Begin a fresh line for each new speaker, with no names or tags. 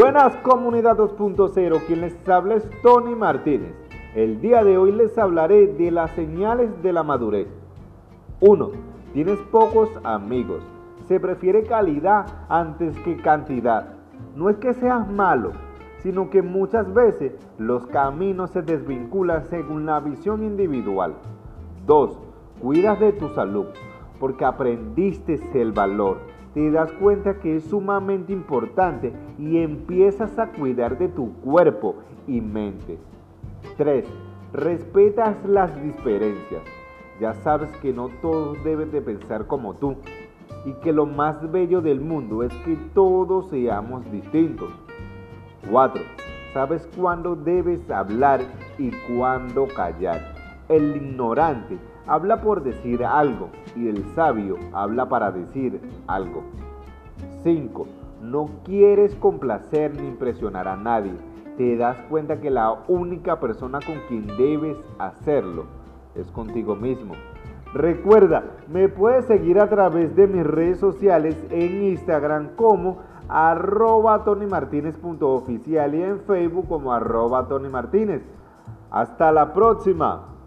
Buenas comunidad 2.0, quien les habla es Tony Martínez. El día de hoy les hablaré de las señales de la madurez. 1. Tienes pocos amigos. Se prefiere calidad antes que cantidad. No es que seas malo, sino que muchas veces los caminos se desvinculan según la visión individual. 2. Cuidas de tu salud porque aprendiste el valor. Te das cuenta que es sumamente importante y empiezas a cuidar de tu cuerpo y mente. 3. Respetas las diferencias. Ya sabes que no todos deben de pensar como tú y que lo más bello del mundo es que todos seamos distintos. 4. Sabes cuándo debes hablar y cuándo callar. El ignorante habla por decir algo y el sabio habla para decir algo. 5. No quieres complacer ni impresionar a nadie. Te das cuenta que la única persona con quien debes hacerlo es contigo mismo. Recuerda, me puedes seguir a través de mis redes sociales en Instagram como arroba tonymartinez.oficial y en Facebook como arroba tonymartinez. Hasta la próxima.